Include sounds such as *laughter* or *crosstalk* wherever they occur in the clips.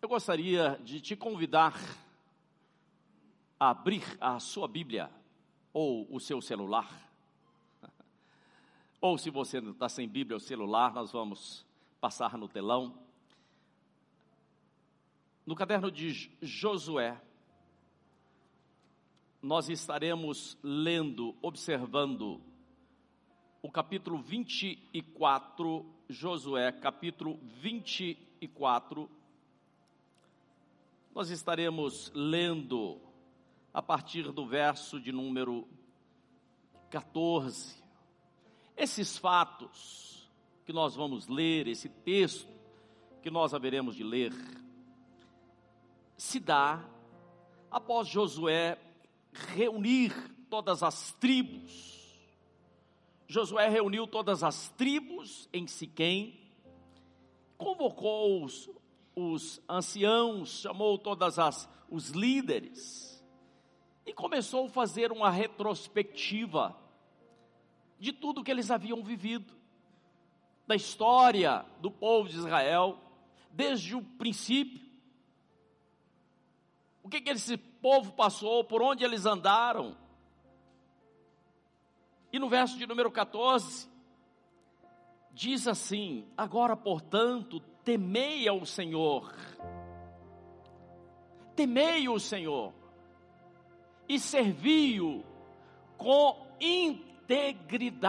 Eu gostaria de te convidar a abrir a sua Bíblia ou o seu celular. *laughs* Ou se você não está sem Bíblia ou celular, nós vamos passar no telão. No caderno de Josué, nós estaremos lendo, observando o capítulo 24, Josué, capítulo 24. Nós estaremos lendo a partir do verso de número 14. Esses fatos que nós vamos ler, esse texto que nós haveremos de ler, se dá após Josué reunir todas as tribos Josué reuniu todas as tribos em Siquém, convocou os, os anciãos, chamou todas as os líderes e começou a fazer uma retrospectiva de tudo que eles haviam vivido, da história do povo de Israel, desde o princípio. O que, que esse povo passou, por onde eles andaram, e no verso de número 14, diz assim: Agora, portanto, temei ao Senhor, temei o Senhor, e servi-o com integridade.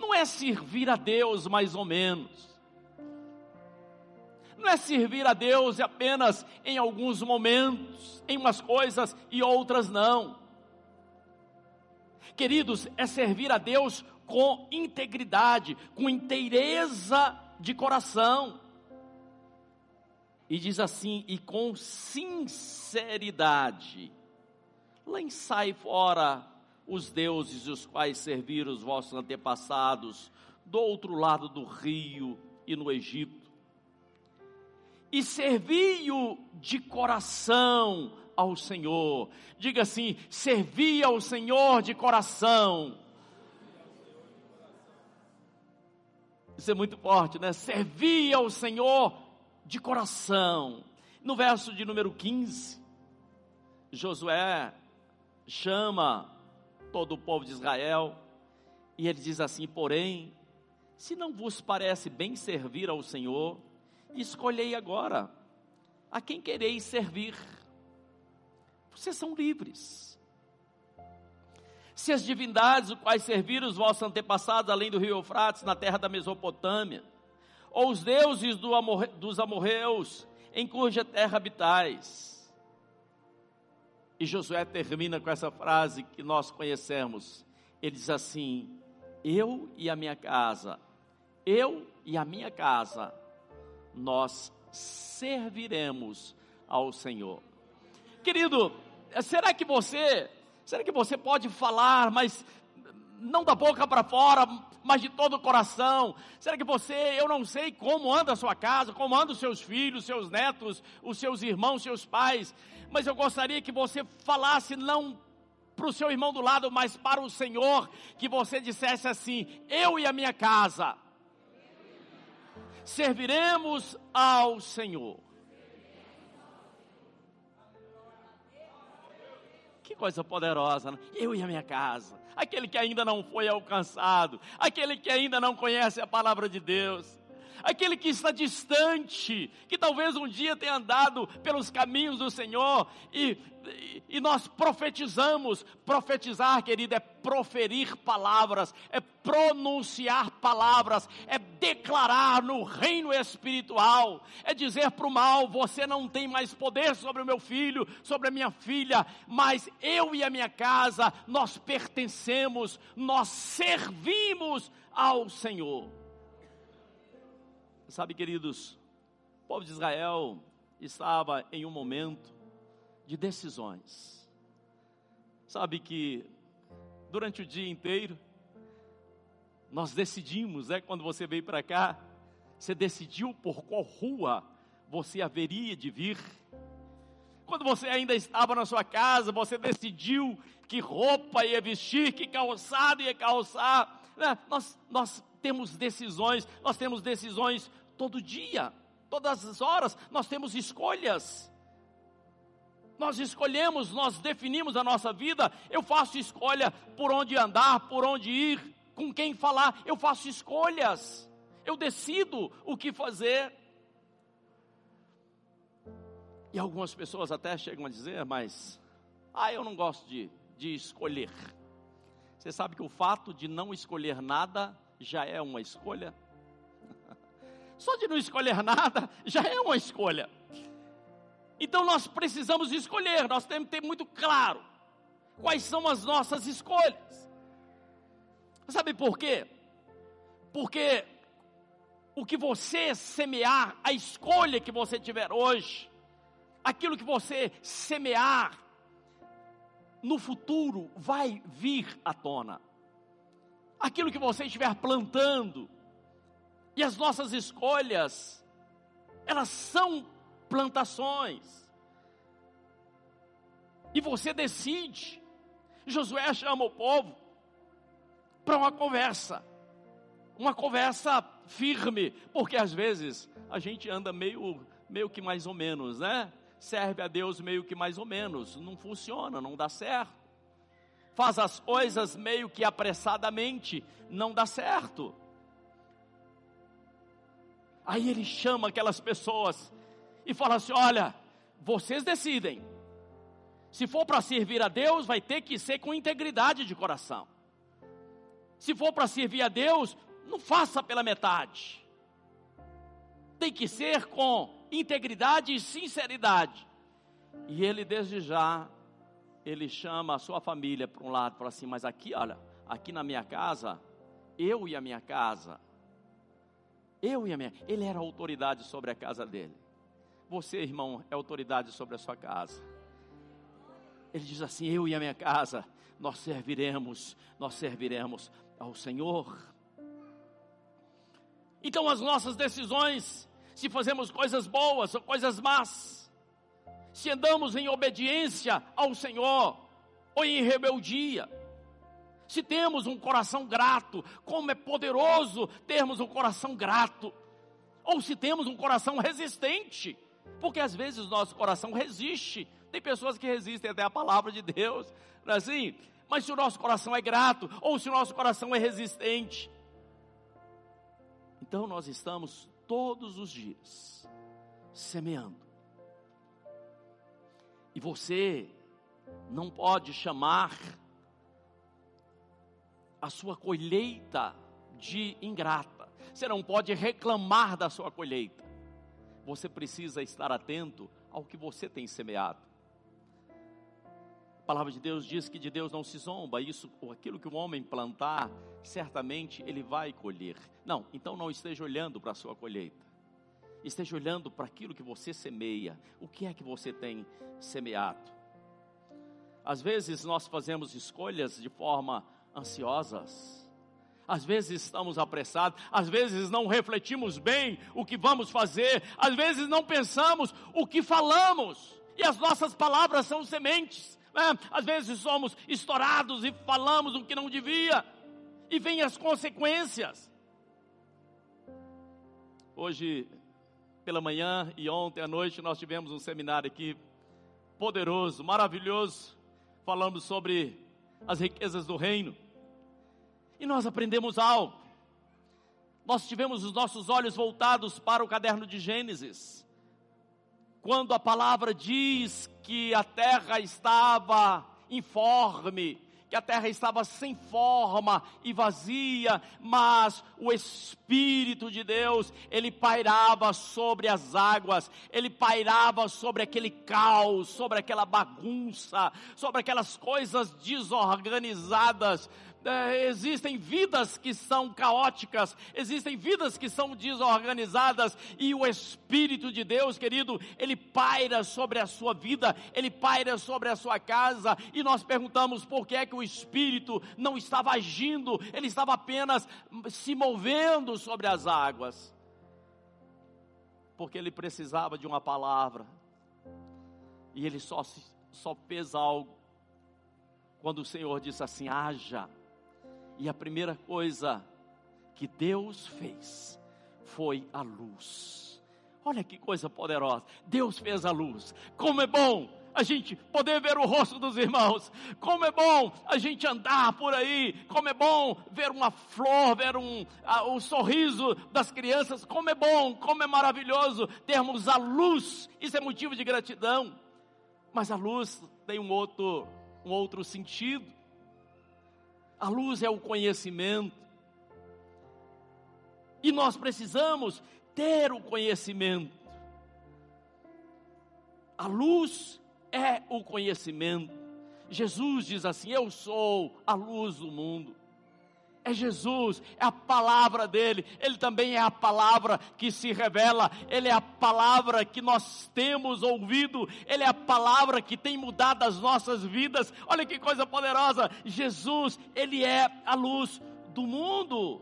Não é servir a Deus mais ou menos. Não é servir a Deus apenas em alguns momentos, em umas coisas e outras não queridos, é servir a Deus com integridade, com inteireza de coração. E diz assim, e com sinceridade, lançai fora os deuses os quais serviram os vossos antepassados do outro lado do rio e no Egito. E servi-o de coração ao Senhor. Diga assim: servir ao Senhor de coração. Isso é muito forte, né? Servir ao Senhor de coração. No verso de número 15, Josué chama todo o povo de Israel e ele diz assim: Porém, se não vos parece bem servir ao Senhor, escolhei agora a quem quereis servir vocês são livres. Se as divindades, os quais serviram os vossos antepassados, além do rio Eufrates, na terra da Mesopotâmia, ou os deuses do dos amorreus, em cuja terra habitais. E Josué termina com essa frase que nós conhecemos. Ele diz assim: Eu e a minha casa, eu e a minha casa, nós serviremos ao Senhor. Querido, será que você, será que você pode falar, mas não da boca para fora, mas de todo o coração? Será que você, eu não sei como anda a sua casa, como andam os seus filhos, seus netos, os seus irmãos, seus pais, mas eu gostaria que você falasse não para o seu irmão do lado, mas para o Senhor, que você dissesse assim: eu e a minha casa serviremos ao Senhor. Que coisa poderosa, né? eu e a minha casa. Aquele que ainda não foi alcançado, aquele que ainda não conhece a palavra de Deus, aquele que está distante, que talvez um dia tenha andado pelos caminhos do Senhor e e nós profetizamos. Profetizar, querido, é proferir palavras, é pronunciar palavras, é declarar no reino espiritual, é dizer para o mal: você não tem mais poder sobre o meu filho, sobre a minha filha, mas eu e a minha casa, nós pertencemos, nós servimos ao Senhor. Sabe, queridos, o povo de Israel estava em um momento de decisões. Sabe que durante o dia inteiro nós decidimos, né, quando você veio para cá, você decidiu por qual rua você haveria de vir. Quando você ainda estava na sua casa, você decidiu que roupa ia vestir, que calçado ia calçar. Né? Nós, nós temos decisões, nós temos decisões todo dia, todas as horas, nós temos escolhas. Nós escolhemos, nós definimos a nossa vida. Eu faço escolha por onde andar, por onde ir, com quem falar. Eu faço escolhas. Eu decido o que fazer. E algumas pessoas até chegam a dizer, mas, ah, eu não gosto de, de escolher. Você sabe que o fato de não escolher nada já é uma escolha? *laughs* Só de não escolher nada já é uma escolha. Então nós precisamos escolher, nós temos que ter muito claro quais são as nossas escolhas. Sabe por quê? Porque o que você semear, a escolha que você tiver hoje, aquilo que você semear, no futuro vai vir à tona. Aquilo que você estiver plantando, e as nossas escolhas, elas são plantações. E você decide. Josué chama o povo para uma conversa. Uma conversa firme, porque às vezes a gente anda meio meio que mais ou menos, né? Serve a Deus meio que mais ou menos, não funciona, não dá certo. Faz as coisas meio que apressadamente, não dá certo. Aí ele chama aquelas pessoas e fala assim: olha, vocês decidem. Se for para servir a Deus, vai ter que ser com integridade de coração. Se for para servir a Deus, não faça pela metade. Tem que ser com integridade e sinceridade. E ele desde já, ele chama a sua família para um lado, fala assim: "Mas aqui, olha, aqui na minha casa, eu e a minha casa, eu e a minha, ele era autoridade sobre a casa dele. Você, irmão, é autoridade sobre a sua casa. Ele diz assim: Eu e a minha casa, nós serviremos, nós serviremos ao Senhor. Então, as nossas decisões, se fazemos coisas boas ou coisas más, se andamos em obediência ao Senhor ou em rebeldia, se temos um coração grato, como é poderoso termos um coração grato, ou se temos um coração resistente, porque às vezes nosso coração resiste. Tem pessoas que resistem até a palavra de Deus, não é assim? Mas se o nosso coração é grato, ou se o nosso coração é resistente, então nós estamos todos os dias semeando. E você não pode chamar a sua colheita de ingrata. Você não pode reclamar da sua colheita você precisa estar atento ao que você tem semeado. A palavra de Deus diz que de Deus não se zomba, isso, aquilo que o homem plantar, certamente ele vai colher. Não, então não esteja olhando para a sua colheita. Esteja olhando para aquilo que você semeia. O que é que você tem semeado? Às vezes nós fazemos escolhas de forma ansiosas às vezes estamos apressados, às vezes não refletimos bem o que vamos fazer, às vezes não pensamos o que falamos, e as nossas palavras são sementes. Né? Às vezes somos estourados e falamos o que não devia, e vêm as consequências. Hoje, pela manhã e ontem à noite, nós tivemos um seminário aqui poderoso, maravilhoso, falando sobre as riquezas do reino. E nós aprendemos algo. Nós tivemos os nossos olhos voltados para o caderno de Gênesis. Quando a palavra diz que a terra estava informe, que a terra estava sem forma e vazia, mas o Espírito de Deus, ele pairava sobre as águas, ele pairava sobre aquele caos, sobre aquela bagunça, sobre aquelas coisas desorganizadas, é, existem vidas que são caóticas, existem vidas que são desorganizadas, e o Espírito de Deus, querido, ele paira sobre a sua vida, ele paira sobre a sua casa, e nós perguntamos por que é que o Espírito não estava agindo, ele estava apenas se movendo sobre as águas, porque ele precisava de uma palavra, e ele só, só fez algo quando o Senhor disse assim: haja. E a primeira coisa que Deus fez foi a luz. Olha que coisa poderosa. Deus fez a luz. Como é bom a gente poder ver o rosto dos irmãos. Como é bom a gente andar por aí. Como é bom ver uma flor, ver um, o sorriso das crianças. Como é bom, como é maravilhoso termos a luz. Isso é motivo de gratidão. Mas a luz tem um outro, um outro sentido. A luz é o conhecimento. E nós precisamos ter o conhecimento. A luz é o conhecimento. Jesus diz assim: Eu sou a luz do mundo. É Jesus, é a palavra dele, ele também é a palavra que se revela, ele é a palavra que nós temos ouvido, ele é a palavra que tem mudado as nossas vidas. Olha que coisa poderosa! Jesus, ele é a luz do mundo.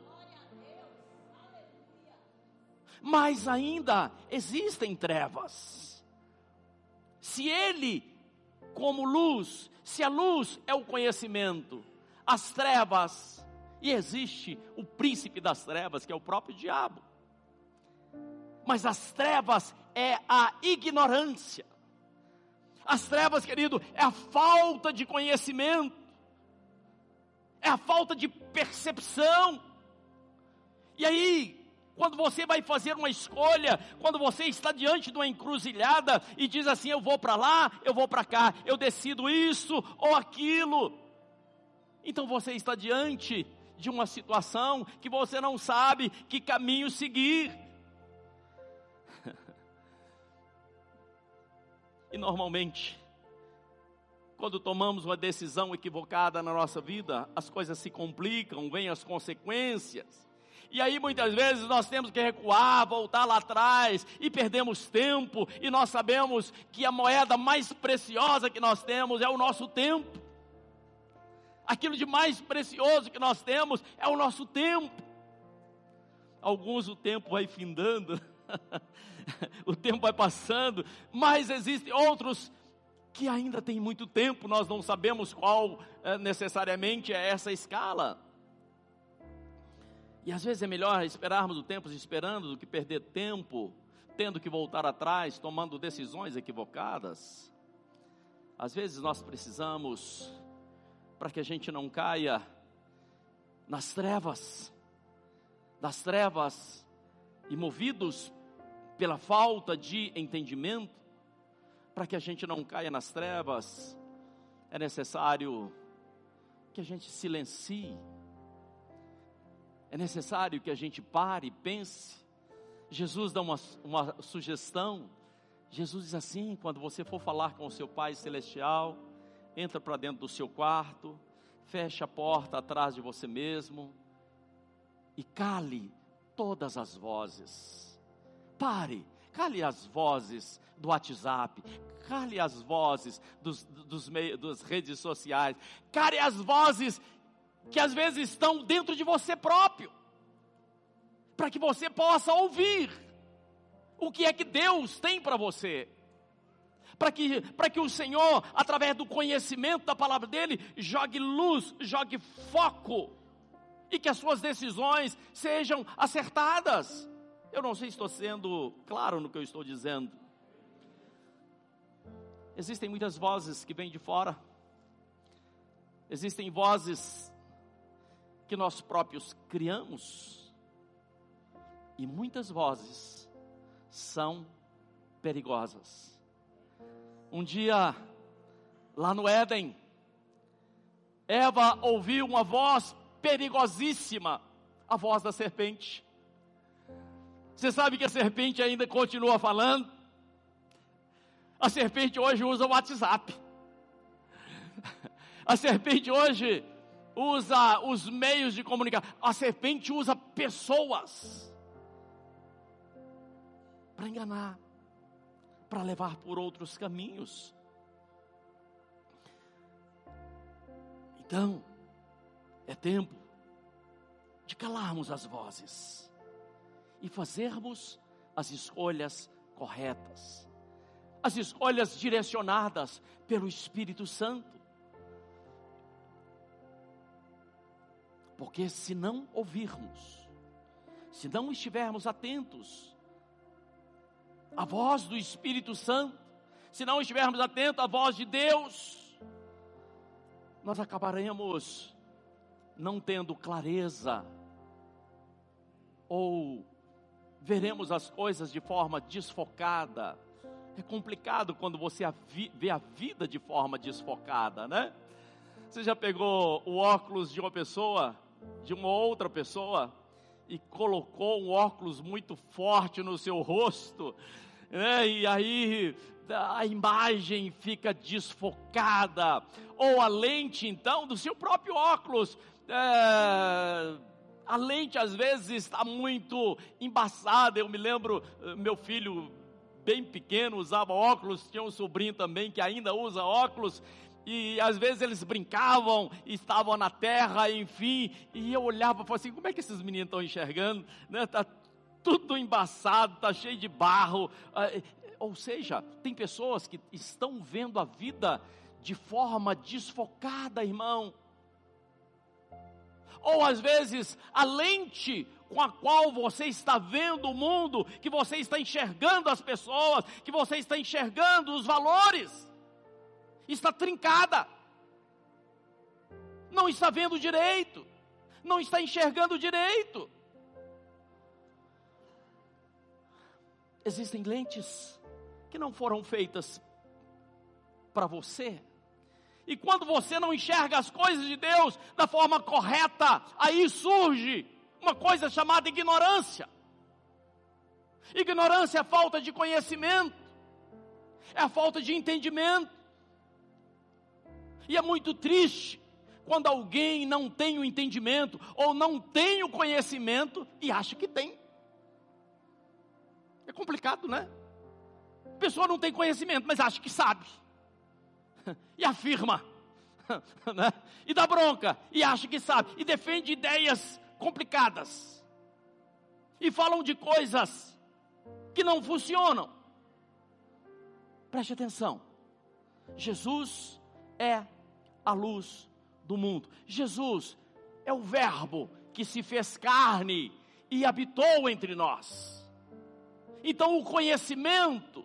Mas ainda existem trevas se ele, como luz, se a luz é o conhecimento, as trevas, e existe o príncipe das trevas, que é o próprio diabo. Mas as trevas é a ignorância. As trevas, querido, é a falta de conhecimento, é a falta de percepção. E aí, quando você vai fazer uma escolha, quando você está diante de uma encruzilhada e diz assim: eu vou para lá, eu vou para cá, eu decido isso ou aquilo. Então você está diante de uma situação que você não sabe que caminho seguir. *laughs* e normalmente, quando tomamos uma decisão equivocada na nossa vida, as coisas se complicam, vêm as consequências. E aí muitas vezes nós temos que recuar, voltar lá atrás e perdemos tempo, e nós sabemos que a moeda mais preciosa que nós temos é o nosso tempo. Aquilo de mais precioso que nós temos é o nosso tempo. Alguns o tempo vai findando, *laughs* o tempo vai passando, mas existem outros que ainda têm muito tempo, nós não sabemos qual é, necessariamente é essa escala. E às vezes é melhor esperarmos o tempo esperando do que perder tempo tendo que voltar atrás, tomando decisões equivocadas. Às vezes nós precisamos, para que a gente não caia nas trevas, das trevas, e movidos pela falta de entendimento, para que a gente não caia nas trevas, é necessário que a gente silencie é necessário que a gente pare e pense. Jesus dá uma, uma sugestão. Jesus diz assim: quando você for falar com o seu Pai Celestial, entra para dentro do seu quarto, feche a porta atrás de você mesmo e cale todas as vozes. Pare, cale as vozes do WhatsApp, cale as vozes dos, dos, meios, das redes sociais, cale as vozes que às vezes estão dentro de você próprio, para que você possa ouvir o que é que Deus tem para você. Para que, para que o Senhor, através do conhecimento da palavra dele, jogue luz, jogue foco, e que as suas decisões sejam acertadas. Eu não sei se estou sendo claro no que eu estou dizendo. Existem muitas vozes que vêm de fora, existem vozes que nós próprios criamos. E muitas vozes são perigosas. Um dia, lá no Éden, Eva ouviu uma voz perigosíssima, a voz da serpente. Você sabe que a serpente ainda continua falando? A serpente hoje usa o WhatsApp. A serpente hoje usa os meios de comunicação, a serpente usa pessoas para enganar, para levar por outros caminhos. Então, é tempo de calarmos as vozes e fazermos as escolhas corretas, as escolhas direcionadas pelo Espírito Santo. Porque se não ouvirmos, se não estivermos atentos à voz do Espírito Santo, se não estivermos atentos à voz de Deus, nós acabaremos não tendo clareza ou veremos as coisas de forma desfocada. É complicado quando você vê a vida de forma desfocada, né? Você já pegou o óculos de uma pessoa, de uma outra pessoa, e colocou um óculos muito forte no seu rosto, né? e aí a imagem fica desfocada, ou a lente então do seu próprio óculos. É, a lente às vezes está muito embaçada. Eu me lembro, eh, meu filho bem pequeno usava óculos, tinha um sobrinho também que ainda usa óculos, e às vezes eles brincavam, estavam na terra, enfim, e eu olhava e falava assim: como é que esses meninos estão enxergando? Né? Tá tudo embaçado, tá cheio de barro. Ah, ou seja, tem pessoas que estão vendo a vida de forma desfocada, irmão. Ou às vezes a lente com a qual você está vendo o mundo, que você está enxergando as pessoas, que você está enxergando os valores está trincada, não está vendo direito, não está enxergando direito. Existem lentes que não foram feitas para você. E quando você não enxerga as coisas de Deus da forma correta, aí surge uma coisa chamada ignorância. Ignorância é falta de conhecimento, é falta de entendimento. E é muito triste quando alguém não tem o entendimento ou não tem o conhecimento e acha que tem. É complicado, né? A pessoa não tem conhecimento, mas acha que sabe. *laughs* E afirma. *laughs* Né? E dá bronca. E acha que sabe. E defende ideias complicadas. E falam de coisas que não funcionam. Preste atenção. Jesus é a luz do mundo. Jesus é o Verbo que se fez carne e habitou entre nós. Então, o conhecimento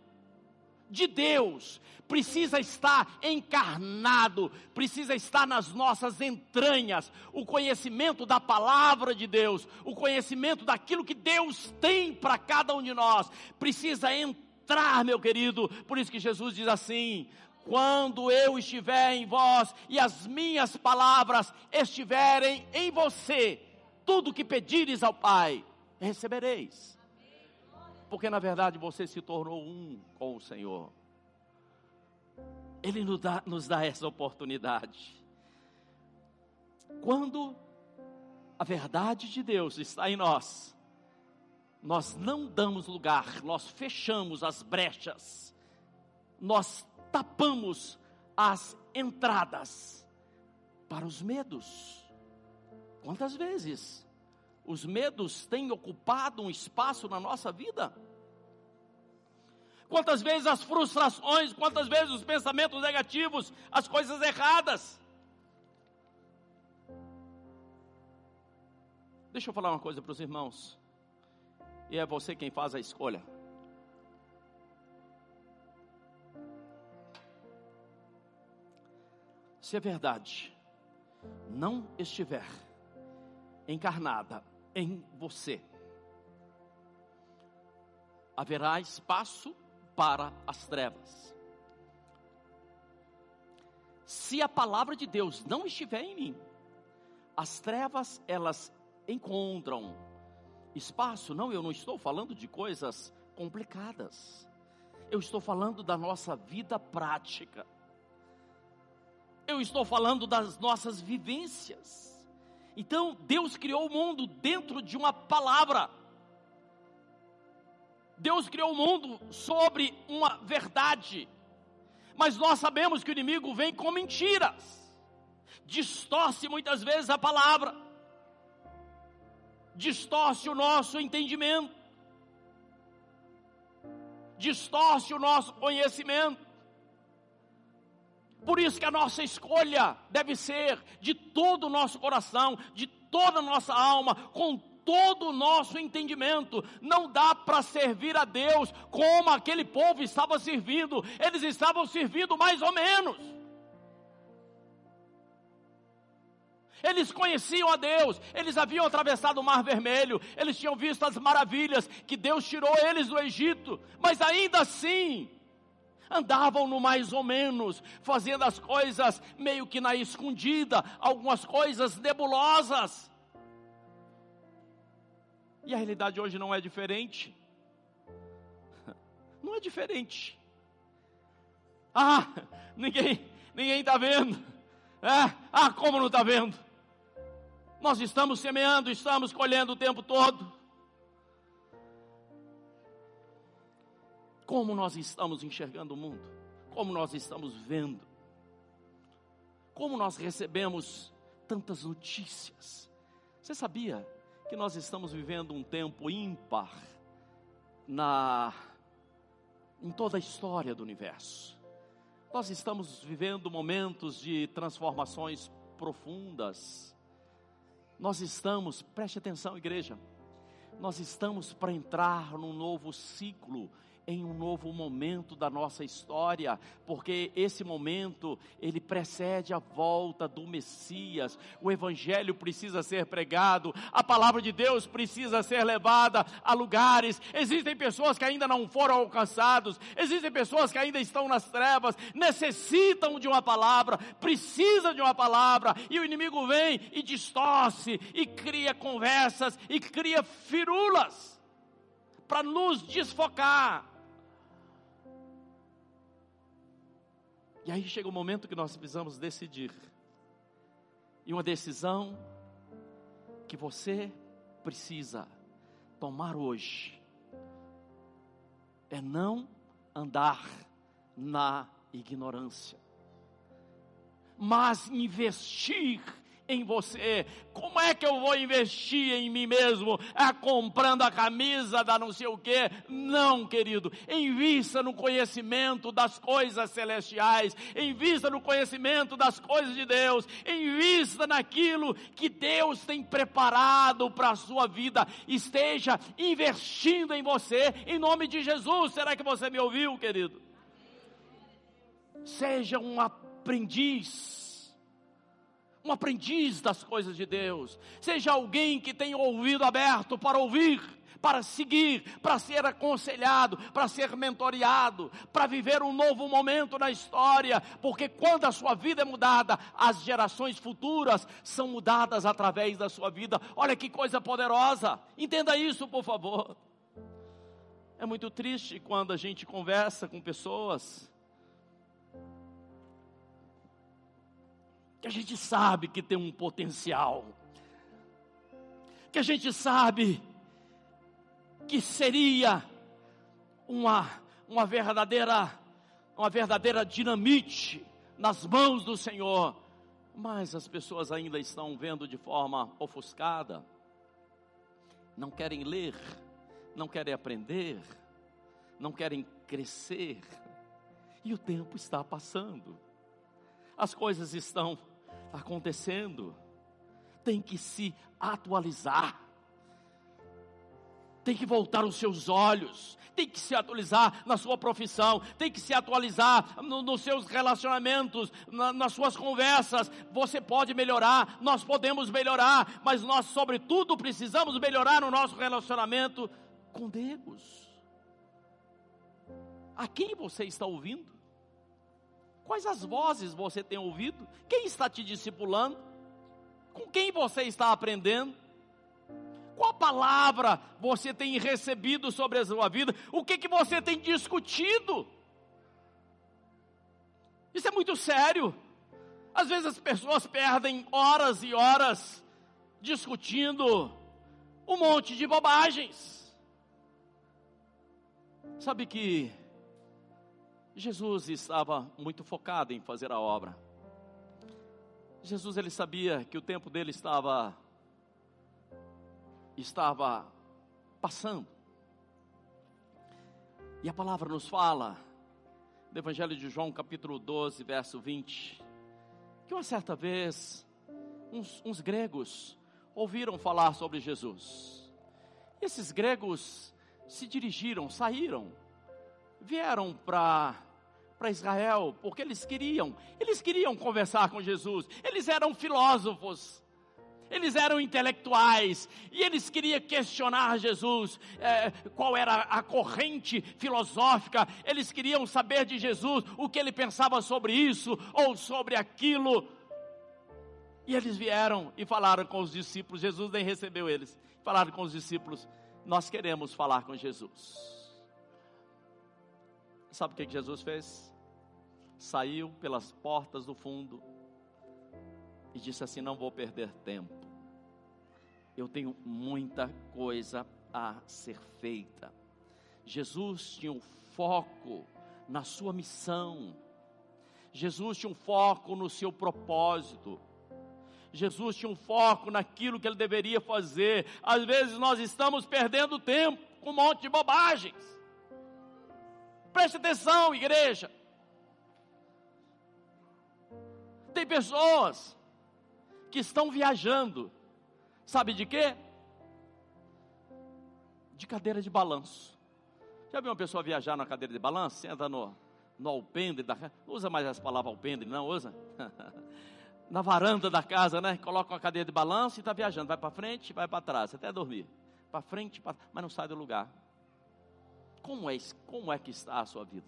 de Deus precisa estar encarnado, precisa estar nas nossas entranhas. O conhecimento da palavra de Deus, o conhecimento daquilo que Deus tem para cada um de nós, precisa entrar, meu querido. Por isso que Jesus diz assim: quando eu estiver em vós e as minhas palavras estiverem em você, tudo que pedires ao Pai, recebereis. Porque na verdade você se tornou um com o Senhor. Ele nos dá, nos dá essa oportunidade. Quando a verdade de Deus está em nós, nós não damos lugar, nós fechamos as brechas, nós tapamos as entradas para os medos. Quantas vezes os medos têm ocupado um espaço na nossa vida? Quantas vezes as frustrações, quantas vezes os pensamentos negativos, as coisas erradas. Deixa eu falar uma coisa para os irmãos. E é você quem faz a escolha. Se a verdade não estiver encarnada em você, haverá espaço para as trevas. Se a palavra de Deus não estiver em mim, as trevas elas encontram espaço. Não, eu não estou falando de coisas complicadas. Eu estou falando da nossa vida prática eu estou falando das nossas vivências. Então, Deus criou o mundo dentro de uma palavra. Deus criou o mundo sobre uma verdade. Mas nós sabemos que o inimigo vem com mentiras. Distorce muitas vezes a palavra. Distorce o nosso entendimento. Distorce o nosso conhecimento. Por isso que a nossa escolha deve ser de todo o nosso coração, de toda a nossa alma, com todo o nosso entendimento. Não dá para servir a Deus como aquele povo estava servindo. Eles estavam servindo mais ou menos. Eles conheciam a Deus, eles haviam atravessado o Mar Vermelho, eles tinham visto as maravilhas que Deus tirou eles do Egito, mas ainda assim, andavam no mais ou menos, fazendo as coisas meio que na escondida, algumas coisas nebulosas. E a realidade hoje não é diferente. *laughs* Não é diferente. Ah, ninguém, ninguém está vendo. É, ah, como não está vendo? Nós estamos semeando, estamos colhendo o tempo todo. Como nós estamos enxergando o mundo? Como nós estamos vendo? Como nós recebemos tantas notícias? Você sabia que nós estamos vivendo um tempo ímpar na em toda a história do universo? Nós estamos vivendo momentos de transformações profundas. Nós estamos, preste atenção, igreja, nós estamos para entrar num novo ciclo em um novo momento da nossa história, porque esse momento ele precede a volta do Messias. O evangelho precisa ser pregado, a palavra de Deus precisa ser levada a lugares. Existem pessoas que ainda não foram alcançados, existem pessoas que ainda estão nas trevas, necessitam de uma palavra, precisam de uma palavra, e o inimigo vem e distorce e cria conversas e cria firulas para nos desfocar. E aí chega o momento que nós precisamos decidir. E uma decisão que você precisa tomar hoje é não andar na ignorância, mas investir em você. Como é que eu vou investir em mim mesmo? É comprando a camisa da não sei o quê? Não, querido. Invista no conhecimento das coisas celestiais. Invista no conhecimento das coisas de Deus. Invista naquilo que Deus tem preparado para a sua vida. Esteja investindo em você, em nome de Jesus. Será que você me ouviu, querido? Seja um aprendiz um aprendiz das coisas de Deus, seja alguém que tenha ouvido aberto para ouvir, para seguir, para ser aconselhado, para ser mentoreado, para viver um novo momento na história, porque quando a sua vida é mudada, as gerações futuras são mudadas através da sua vida. Olha que coisa poderosa, entenda isso, por favor. É muito triste quando a gente conversa com pessoas que a gente sabe que tem um potencial, que a gente sabe que seria uma, uma verdadeira uma verdadeira dinamite nas mãos do Senhor, mas as pessoas ainda estão vendo de forma ofuscada, não querem ler, não querem aprender, não querem crescer, e o tempo está passando, as coisas estão acontecendo. Tem que se atualizar. Tem que voltar os seus olhos, tem que se atualizar na sua profissão, tem que se atualizar no, nos seus relacionamentos, na, nas suas conversas. Você pode melhorar, nós podemos melhorar, mas nós, sobretudo, precisamos melhorar no nosso relacionamento com Deus. A quem você está ouvindo? Quais as vozes você tem ouvido? Quem está te discipulando? Com quem você está aprendendo? Qual palavra você tem recebido sobre a sua vida? O que, que você tem discutido? Isso é muito sério. Às vezes as pessoas perdem horas e horas discutindo um monte de bobagens. Sabe que Jesus estava muito focado em fazer a obra. Jesus ele sabia que o tempo dele estava estava passando. E a palavra nos fala, no Evangelho de João, capítulo 12, verso 20, que uma certa vez, uns, uns gregos ouviram falar sobre Jesus. Esses gregos se dirigiram, saíram, vieram para para Israel, porque eles queriam, eles queriam conversar com Jesus. Eles eram filósofos, eles eram intelectuais e eles queriam questionar Jesus, é, qual era a corrente filosófica, eles queriam saber de Jesus o que ele pensava sobre isso ou sobre aquilo. E eles vieram e falaram com os discípulos, Jesus nem recebeu eles, falaram com os discípulos: Nós queremos falar com Jesus. Sabe o que Jesus fez? saiu pelas portas do fundo e disse assim: Não vou perder tempo. Eu tenho muita coisa a ser feita. Jesus tinha um foco na sua missão. Jesus tinha um foco no seu propósito. Jesus tinha um foco naquilo que ele deveria fazer. Às vezes nós estamos perdendo tempo com um monte de bobagens. Preste atenção, igreja. Tem pessoas que estão viajando, sabe de quê? De cadeira de balanço. Já viu uma pessoa viajar na cadeira de balanço? Senta no, no alpendre da casa. Usa mais essa palavra alpendre, não usa? *laughs* na varanda da casa, né? Coloca uma cadeira de balanço e está viajando. Vai para frente, vai para trás, até dormir. Para frente, pra... mas não sai do lugar. Como é, como é que está a sua vida?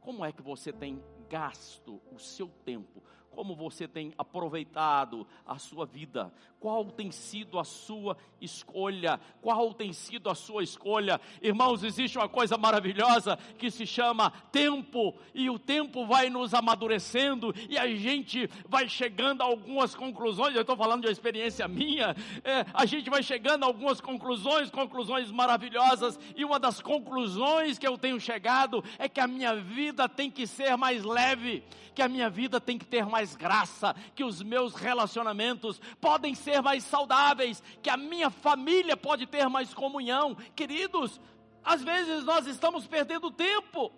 Como é que você tem gasto o seu tempo? Como você tem aproveitado a sua vida? Qual tem sido a sua escolha? Qual tem sido a sua escolha? Irmãos, existe uma coisa maravilhosa que se chama tempo, e o tempo vai nos amadurecendo, e a gente vai chegando a algumas conclusões. Eu estou falando de uma experiência minha, é, a gente vai chegando a algumas conclusões, conclusões maravilhosas, e uma das conclusões que eu tenho chegado é que a minha vida tem que ser mais leve, que a minha vida tem que ter mais graça, que os meus relacionamentos podem ser mais saudáveis, que a minha família pode ter mais comunhão. Queridos, às vezes nós estamos perdendo tempo.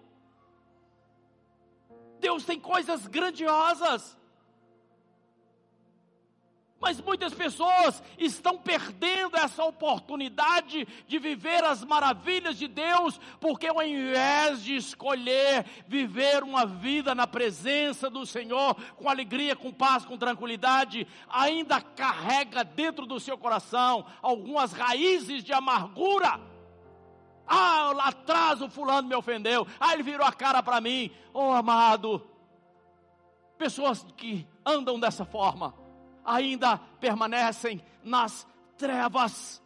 Deus tem coisas grandiosas. Mas muitas pessoas estão perdendo essa oportunidade de viver as maravilhas de Deus, porque ao invés de escolher viver uma vida na presença do Senhor, com alegria, com paz, com tranquilidade, ainda carrega dentro do seu coração algumas raízes de amargura. Ah, lá atrás o fulano me ofendeu. Ah, ele virou a cara para mim. Oh, amado, pessoas que andam dessa forma ainda permanecem nas trevas.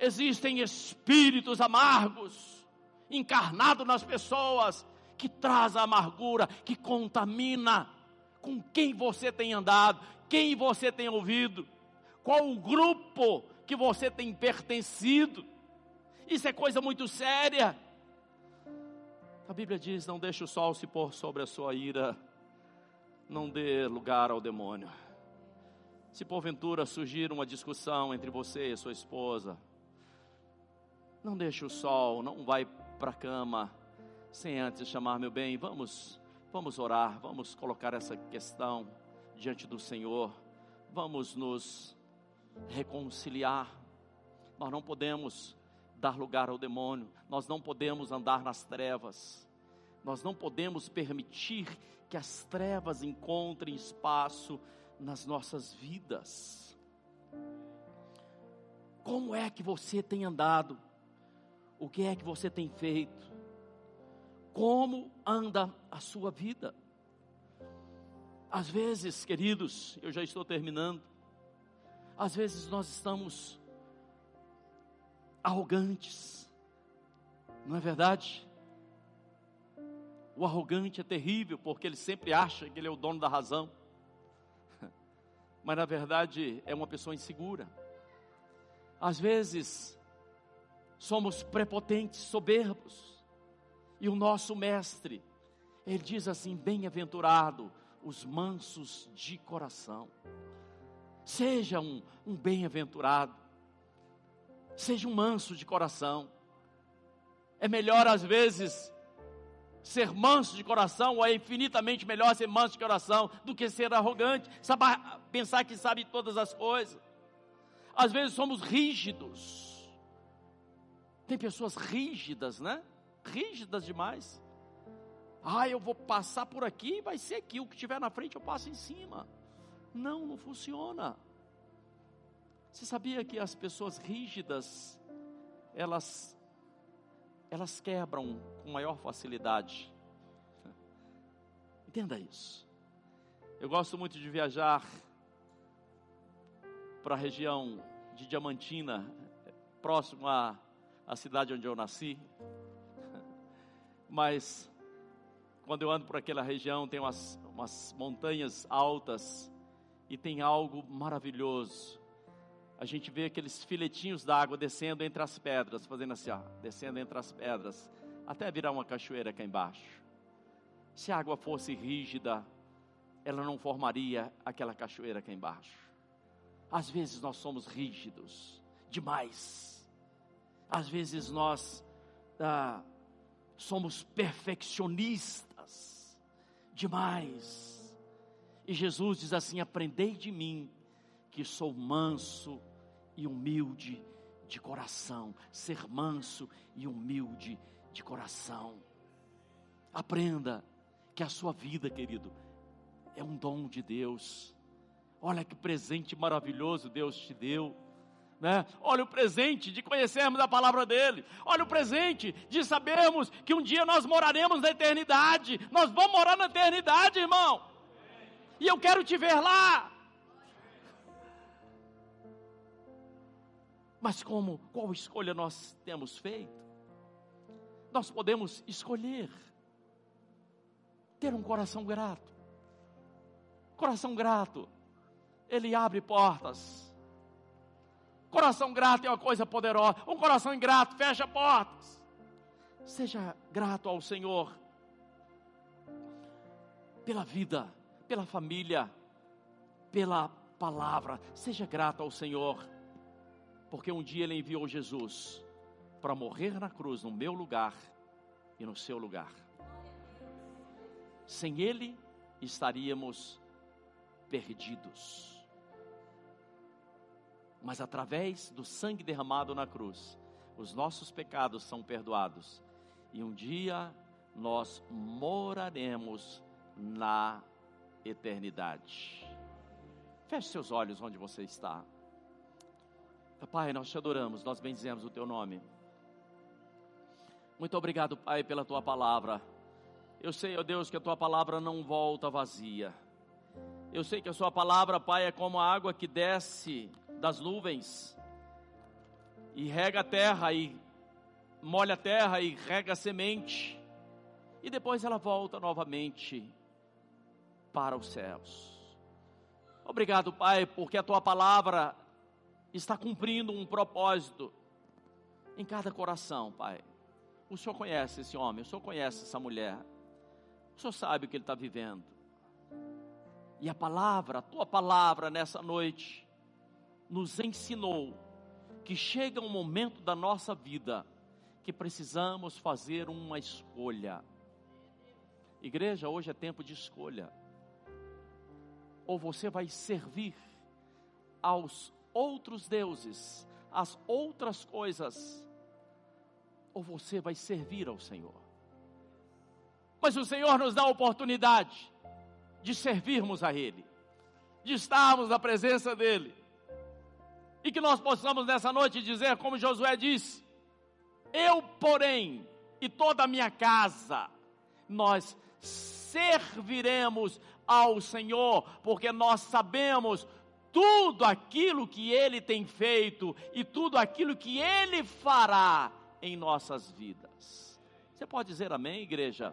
Existem espíritos amargos encarnados nas pessoas que traz a amargura, que contamina com quem você tem andado, quem você tem ouvido, qual o grupo que você tem pertencido. Isso é coisa muito séria. A Bíblia diz: não deixe o sol se pôr sobre a sua ira, não dê lugar ao demônio. Se porventura surgir uma discussão entre você e sua esposa, não deixe o sol, não vai para a cama sem antes chamar meu bem. Vamos, vamos orar, vamos colocar essa questão diante do Senhor. Vamos nos reconciliar. Nós não podemos dar lugar ao demônio, nós não podemos andar nas trevas. Nós não podemos permitir que as trevas encontrem espaço nas nossas vidas. Como é que você tem andado? O que é que você tem feito? Como anda a sua vida? Às vezes, queridos, eu já estou terminando. Às vezes nós estamos arrogantes, não é verdade? O arrogante é terrível porque ele sempre acha que ele é o dono da razão mas na verdade é uma pessoa insegura. Às vezes, somos prepotentes, soberbos, e o nosso mestre, ele diz assim: bem-aventurado os mansos de coração. Seja um, um bem-aventurado, seja um manso de coração. É melhor, às vezes, ser manso de coração, é infinitamente melhor ser manso de coração do que ser arrogante, saber, pensar que sabe todas as coisas. Às vezes somos rígidos. Tem pessoas rígidas, né? Rígidas demais. Ah, eu vou passar por aqui, vai ser aqui, o que tiver na frente eu passo em cima. Não, não funciona. Você sabia que as pessoas rígidas, elas elas quebram com maior facilidade. Entenda isso. Eu gosto muito de viajar para a região de Diamantina, próximo à, à cidade onde eu nasci. Mas quando eu ando por aquela região, tem umas, umas montanhas altas e tem algo maravilhoso a gente vê aqueles filetinhos d'água descendo entre as pedras, fazendo assim, ó, descendo entre as pedras, até virar uma cachoeira cá embaixo. Se a água fosse rígida, ela não formaria aquela cachoeira cá embaixo. Às vezes nós somos rígidos demais. Às vezes nós ah, somos perfeccionistas demais. E Jesus diz assim: Aprendei de mim, que sou manso e humilde de coração. Ser manso e humilde de coração. Aprenda que a sua vida, querido, é um dom de Deus. Olha que presente maravilhoso Deus te deu. Né? Olha o presente de conhecermos a palavra dele. Olha o presente de sabermos que um dia nós moraremos na eternidade. Nós vamos morar na eternidade, irmão. E eu quero te ver lá. Mas como qual escolha nós temos feito? Nós podemos escolher ter um coração grato. Coração grato, ele abre portas. Coração grato é uma coisa poderosa. Um coração ingrato fecha portas. Seja grato ao Senhor pela vida, pela família, pela palavra. Seja grato ao Senhor porque um dia ele enviou Jesus para morrer na cruz no meu lugar e no seu lugar. Sem ele estaríamos perdidos. Mas através do sangue derramado na cruz, os nossos pecados são perdoados e um dia nós moraremos na eternidade. Feche seus olhos onde você está. Pai, nós te adoramos, nós bendizemos o teu nome. Muito obrigado, Pai, pela tua palavra. Eu sei, ó Deus, que a tua palavra não volta vazia. Eu sei que a sua palavra, Pai, é como a água que desce das nuvens e rega a terra e molha a terra e rega a semente. E depois ela volta novamente para os céus. Obrigado, Pai, porque a tua palavra está cumprindo um propósito em cada coração, Pai. O Senhor conhece esse homem, o Senhor conhece essa mulher, o Senhor sabe o que ele está vivendo. E a palavra, a tua palavra nessa noite, nos ensinou que chega um momento da nossa vida que precisamos fazer uma escolha. Igreja, hoje é tempo de escolha. Ou você vai servir aos outros deuses, as outras coisas, ou você vai servir ao Senhor. Mas o Senhor nos dá a oportunidade de servirmos a Ele, de estarmos na presença dEle, e que nós possamos nessa noite dizer, como Josué disse: Eu, porém, e toda a minha casa, nós serviremos ao Senhor, porque nós sabemos tudo aquilo que Ele tem feito e tudo aquilo que Ele fará em nossas vidas. Você pode dizer amém, igreja?